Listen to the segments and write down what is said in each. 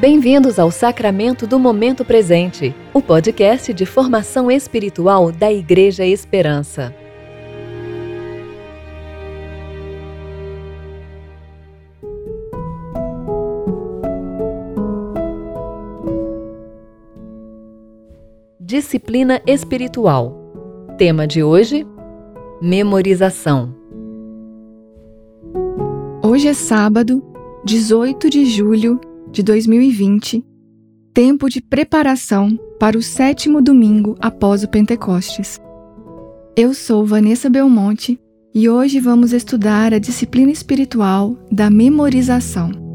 Bem-vindos ao Sacramento do Momento Presente, o podcast de formação espiritual da Igreja Esperança. Disciplina espiritual. Tema de hoje: memorização. Hoje é sábado, 18 de julho de 2020, tempo de preparação para o sétimo domingo após o Pentecostes. Eu sou Vanessa Belmonte e hoje vamos estudar a disciplina espiritual da memorização.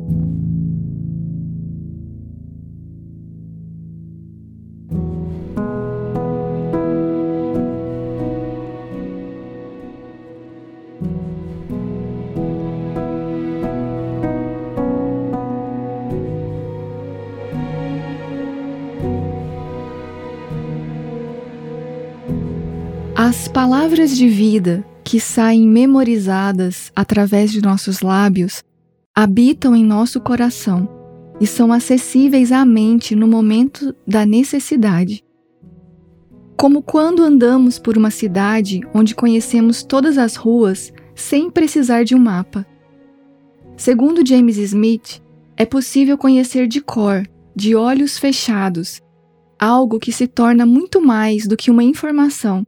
As palavras de vida que saem memorizadas através de nossos lábios habitam em nosso coração e são acessíveis à mente no momento da necessidade. Como quando andamos por uma cidade onde conhecemos todas as ruas sem precisar de um mapa. Segundo James Smith, é possível conhecer de cor, de olhos fechados, algo que se torna muito mais do que uma informação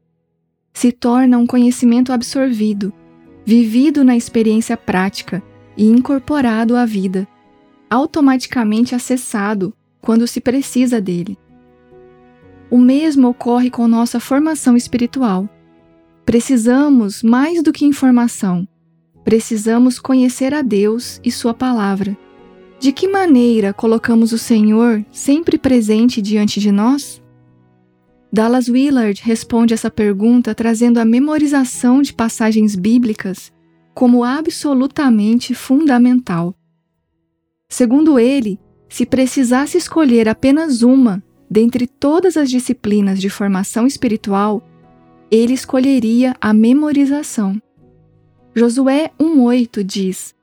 se torna um conhecimento absorvido, vivido na experiência prática e incorporado à vida, automaticamente acessado quando se precisa dele. O mesmo ocorre com nossa formação espiritual. Precisamos mais do que informação, precisamos conhecer a Deus e Sua palavra. De que maneira colocamos o Senhor sempre presente diante de nós? Dallas Willard responde essa pergunta trazendo a memorização de passagens bíblicas como absolutamente fundamental. Segundo ele, se precisasse escolher apenas uma dentre todas as disciplinas de formação espiritual, ele escolheria a memorização. Josué 1,8 diz: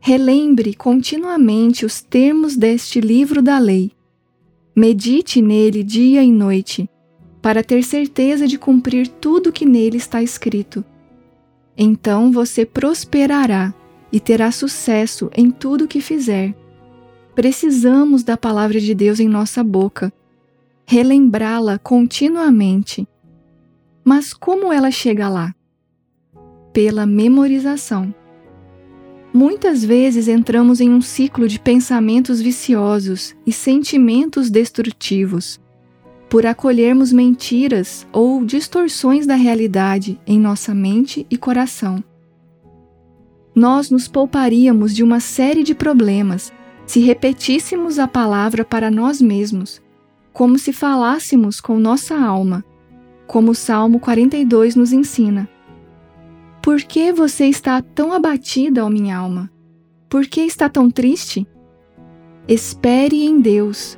Relembre continuamente os termos deste livro da lei. Medite nele dia e noite para ter certeza de cumprir tudo que nele está escrito. Então você prosperará e terá sucesso em tudo que fizer. Precisamos da palavra de Deus em nossa boca, relembrá-la continuamente. Mas como ela chega lá? Pela memorização. Muitas vezes entramos em um ciclo de pensamentos viciosos e sentimentos destrutivos por acolhermos mentiras ou distorções da realidade em nossa mente e coração. Nós nos pouparíamos de uma série de problemas se repetíssemos a palavra para nós mesmos, como se falássemos com nossa alma, como o Salmo 42 nos ensina. Por que você está tão abatida, ó minha alma? Por que está tão triste? Espere em Deus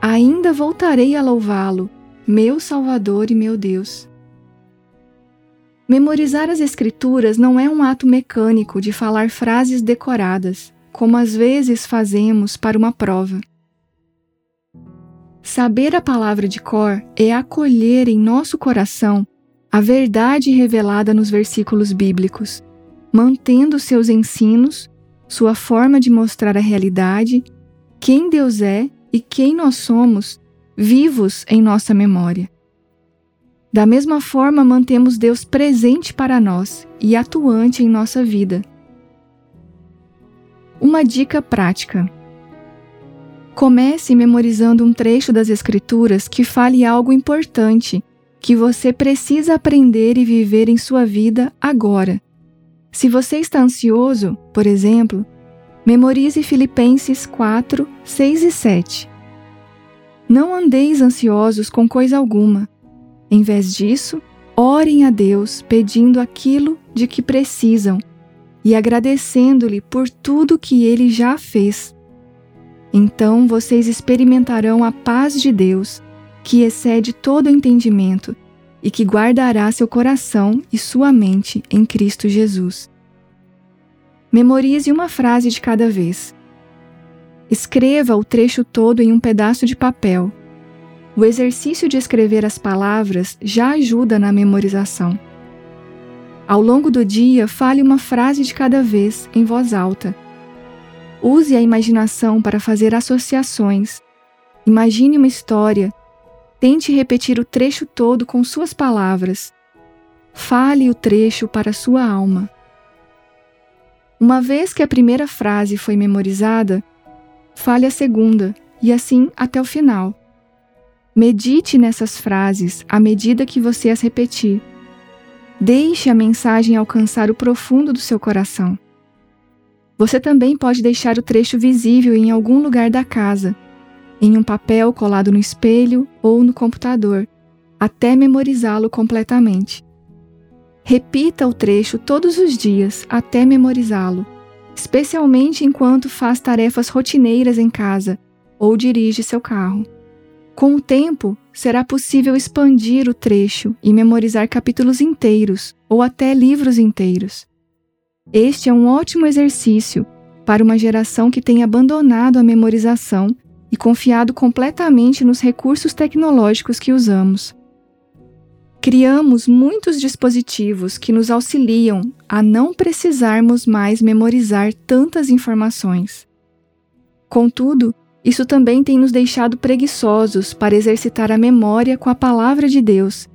ainda voltarei a louvá-lo, meu Salvador e meu Deus. Memorizar as Escrituras não é um ato mecânico de falar frases decoradas, como às vezes fazemos para uma prova. Saber a palavra de cor é acolher em nosso coração a verdade revelada nos versículos bíblicos, mantendo seus ensinos, sua forma de mostrar a realidade, quem Deus é e quem nós somos vivos em nossa memória. Da mesma forma, mantemos Deus presente para nós e atuante em nossa vida. Uma dica prática. Comece memorizando um trecho das Escrituras que fale algo importante que você precisa aprender e viver em sua vida agora. Se você está ansioso, por exemplo, Memorize Filipenses 4, 6 e 7. Não andeis ansiosos com coisa alguma. Em vez disso, orem a Deus pedindo aquilo de que precisam e agradecendo-lhe por tudo que ele já fez. Então vocês experimentarão a paz de Deus, que excede todo entendimento e que guardará seu coração e sua mente em Cristo Jesus. Memorize uma frase de cada vez. Escreva o trecho todo em um pedaço de papel. O exercício de escrever as palavras já ajuda na memorização. Ao longo do dia, fale uma frase de cada vez, em voz alta. Use a imaginação para fazer associações. Imagine uma história. Tente repetir o trecho todo com suas palavras. Fale o trecho para sua alma. Uma vez que a primeira frase foi memorizada, fale a segunda e assim até o final. Medite nessas frases à medida que você as repetir. Deixe a mensagem alcançar o profundo do seu coração. Você também pode deixar o trecho visível em algum lugar da casa, em um papel colado no espelho ou no computador, até memorizá-lo completamente. Repita o trecho todos os dias até memorizá-lo, especialmente enquanto faz tarefas rotineiras em casa ou dirige seu carro. Com o tempo, será possível expandir o trecho e memorizar capítulos inteiros ou até livros inteiros. Este é um ótimo exercício para uma geração que tem abandonado a memorização e confiado completamente nos recursos tecnológicos que usamos. Criamos muitos dispositivos que nos auxiliam a não precisarmos mais memorizar tantas informações. Contudo, isso também tem nos deixado preguiçosos para exercitar a memória com a Palavra de Deus,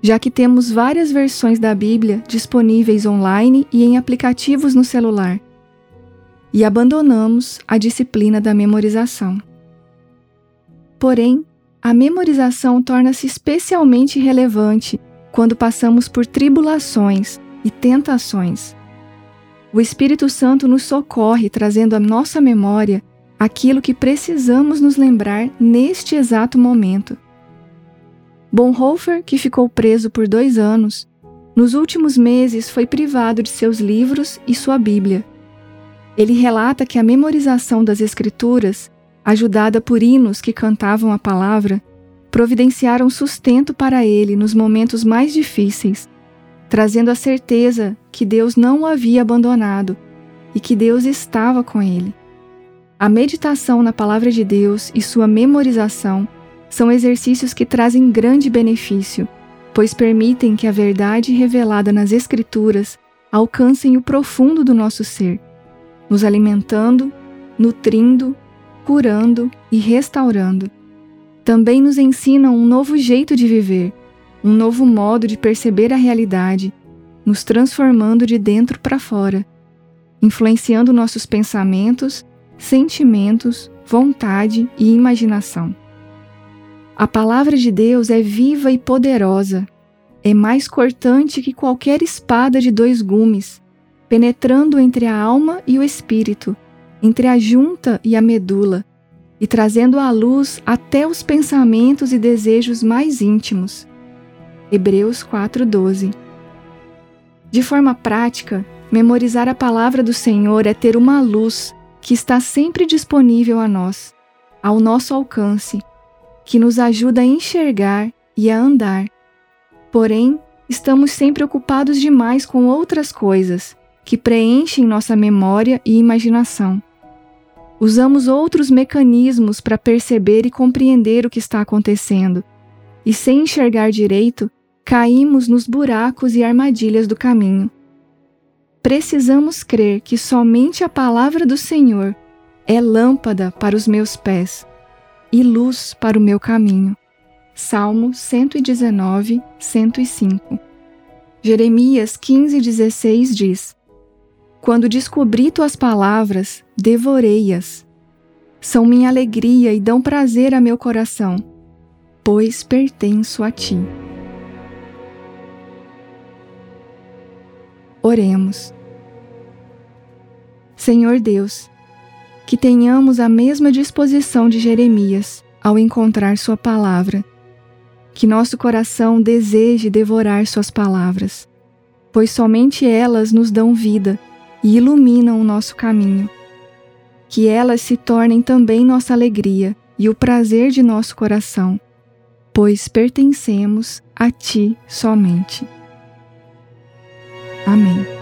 já que temos várias versões da Bíblia disponíveis online e em aplicativos no celular. E abandonamos a disciplina da memorização. Porém, a memorização torna-se especialmente relevante quando passamos por tribulações e tentações. O Espírito Santo nos socorre trazendo à nossa memória aquilo que precisamos nos lembrar neste exato momento. Bonhoeffer, que ficou preso por dois anos, nos últimos meses foi privado de seus livros e sua Bíblia. Ele relata que a memorização das Escrituras ajudada por hinos que cantavam a palavra, providenciaram sustento para ele nos momentos mais difíceis, trazendo a certeza que Deus não o havia abandonado e que Deus estava com ele. A meditação na palavra de Deus e sua memorização são exercícios que trazem grande benefício, pois permitem que a verdade revelada nas Escrituras alcancem o profundo do nosso ser, nos alimentando, nutrindo curando e restaurando. Também nos ensinam um novo jeito de viver, um novo modo de perceber a realidade, nos transformando de dentro para fora, influenciando nossos pensamentos, sentimentos, vontade e imaginação. A palavra de Deus é viva e poderosa, é mais cortante que qualquer espada de dois gumes, penetrando entre a alma e o espírito entre a junta e a medula, e trazendo à luz até os pensamentos e desejos mais íntimos. Hebreus 4:12. De forma prática, memorizar a palavra do Senhor é ter uma luz que está sempre disponível a nós, ao nosso alcance, que nos ajuda a enxergar e a andar. Porém, estamos sempre ocupados demais com outras coisas que preenchem nossa memória e imaginação. Usamos outros mecanismos para perceber e compreender o que está acontecendo, e sem enxergar direito, caímos nos buracos e armadilhas do caminho. Precisamos crer que somente a palavra do Senhor é lâmpada para os meus pés e luz para o meu caminho. Salmo 119, 105. Jeremias 15,16 diz: quando descobri tuas palavras, devorei-as. São minha alegria e dão prazer a meu coração, pois pertenço a ti. Oremos. Senhor Deus, que tenhamos a mesma disposição de Jeremias ao encontrar Sua palavra, que nosso coração deseje devorar Suas palavras, pois somente elas nos dão vida e iluminam o nosso caminho. Que elas se tornem também nossa alegria e o prazer de nosso coração, pois pertencemos a Ti somente. Amém.